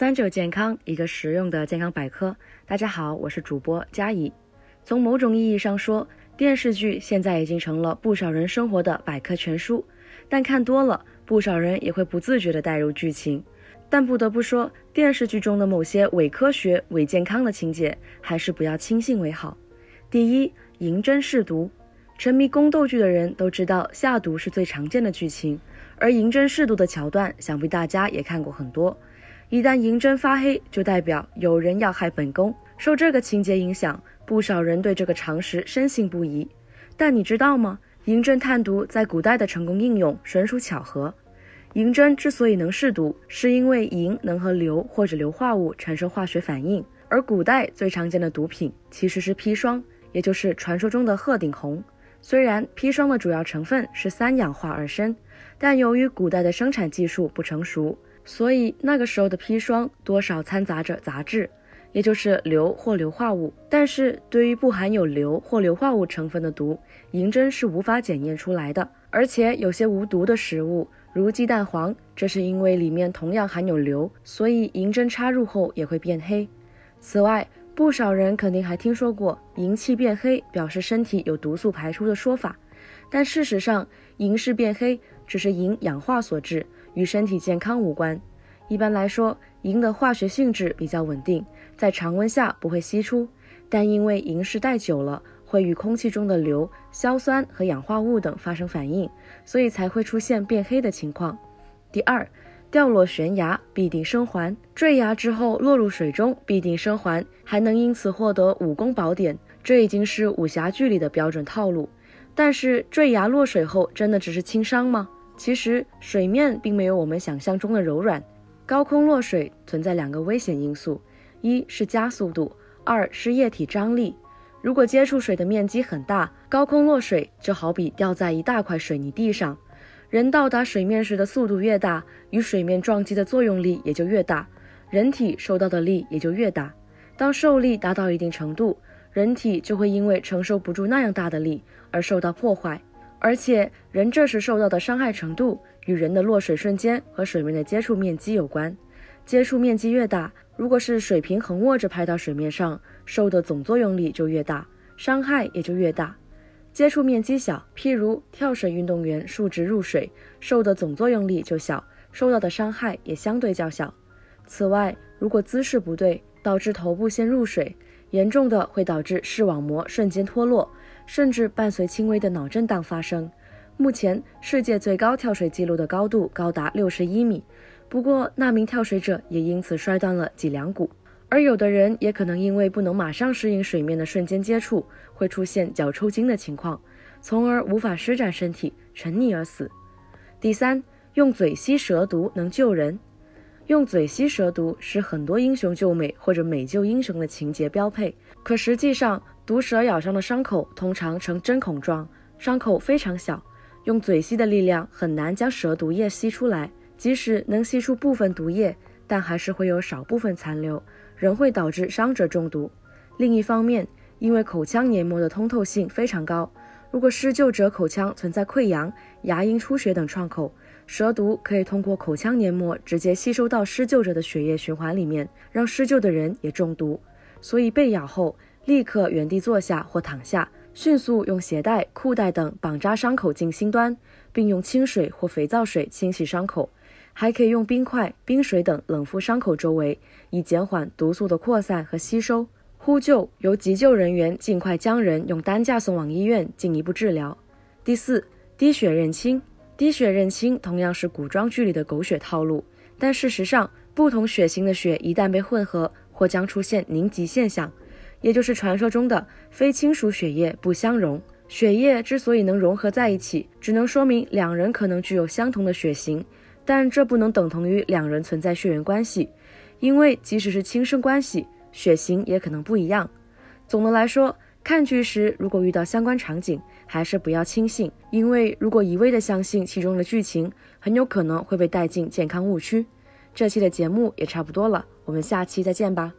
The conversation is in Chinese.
三九健康，一个实用的健康百科。大家好，我是主播佳怡。从某种意义上说，电视剧现在已经成了不少人生活的百科全书。但看多了，不少人也会不自觉地带入剧情。但不得不说，电视剧中的某些伪科学、伪健康的情节，还是不要轻信为好。第一，银针试毒。沉迷宫斗剧的人都知道，下毒是最常见的剧情，而银针试毒的桥段，想必大家也看过很多。一旦银针发黑，就代表有人要害本宫。受这个情节影响，不少人对这个常识深信不疑。但你知道吗？银针探毒在古代的成功应用纯属巧合。银针之所以能试毒，是因为银能和硫或者硫化物产生化学反应。而古代最常见的毒品其实是砒霜，也就是传说中的鹤顶红。虽然砒霜的主要成分是三氧化二砷，但由于古代的生产技术不成熟。所以那个时候的砒霜多少掺杂着杂质，也就是硫或硫化物。但是对于不含有硫或硫化物成分的毒，银针是无法检验出来的。而且有些无毒的食物，如鸡蛋黄，这是因为里面同样含有硫，所以银针插入后也会变黑。此外，不少人肯定还听说过银器变黑表示身体有毒素排出的说法，但事实上，银饰变黑只是银氧化所致。与身体健康无关。一般来说，银的化学性质比较稳定，在常温下不会析出。但因为银饰戴久了，会与空气中的硫、硝酸和氧化物等发生反应，所以才会出现变黑的情况。第二，掉落悬崖必定生还，坠崖之后落入水中必定生还，还能因此获得武功宝典，这已经是武侠剧里的标准套路。但是坠崖落水后，真的只是轻伤吗？其实水面并没有我们想象中的柔软，高空落水存在两个危险因素，一是加速度，二是液体张力。如果接触水的面积很大，高空落水就好比掉在一大块水泥地上，人到达水面时的速度越大，与水面撞击的作用力也就越大，人体受到的力也就越大。当受力达到一定程度，人体就会因为承受不住那样大的力而受到破坏。而且，人这时受到的伤害程度与人的落水瞬间和水面的接触面积有关。接触面积越大，如果是水平横卧着拍到水面上，受的总作用力就越大，伤害也就越大。接触面积小，譬如跳水运动员竖直入水，受的总作用力就小，受到的伤害也相对较小。此外，如果姿势不对，导致头部先入水，严重的会导致视网膜瞬间脱落。甚至伴随轻微的脑震荡发生。目前世界最高跳水记录的高度高达六十一米，不过那名跳水者也因此摔断了脊梁骨。而有的人也可能因为不能马上适应水面的瞬间接触，会出现脚抽筋的情况，从而无法施展身体，沉溺而死。第三，用嘴吸蛇毒能救人。用嘴吸蛇毒是很多英雄救美或者美救英雄的情节标配，可实际上。毒蛇咬伤的伤口通常呈针孔状，伤口非常小，用嘴吸的力量很难将蛇毒液吸出来。即使能吸出部分毒液，但还是会有少部分残留，仍会导致伤者中毒。另一方面，因为口腔黏膜的通透性非常高，如果施救者口腔存在溃疡、牙龈出血等创口，蛇毒可以通过口腔黏膜直接吸收到施救者的血液循环里面，让施救的人也中毒。所以被咬后。立刻原地坐下或躺下，迅速用鞋带、裤带等绑扎伤口近心端，并用清水或肥皂水清洗伤口。还可以用冰块、冰水等冷敷伤口周围，以减缓毒素的扩散和吸收。呼救由急救人员尽快将人用担架送往医院进一步治疗。第四，滴血认亲。滴血认亲同样是古装剧里的狗血套路，但事实上，不同血型的血一旦被混合，或将出现凝集现象。也就是传说中的非亲属血液不相容。血液之所以能融合在一起，只能说明两人可能具有相同的血型，但这不能等同于两人存在血缘关系，因为即使是亲生关系，血型也可能不一样。总的来说，看剧时如果遇到相关场景，还是不要轻信，因为如果一味的相信其中的剧情，很有可能会被带进健康误区。这期的节目也差不多了，我们下期再见吧。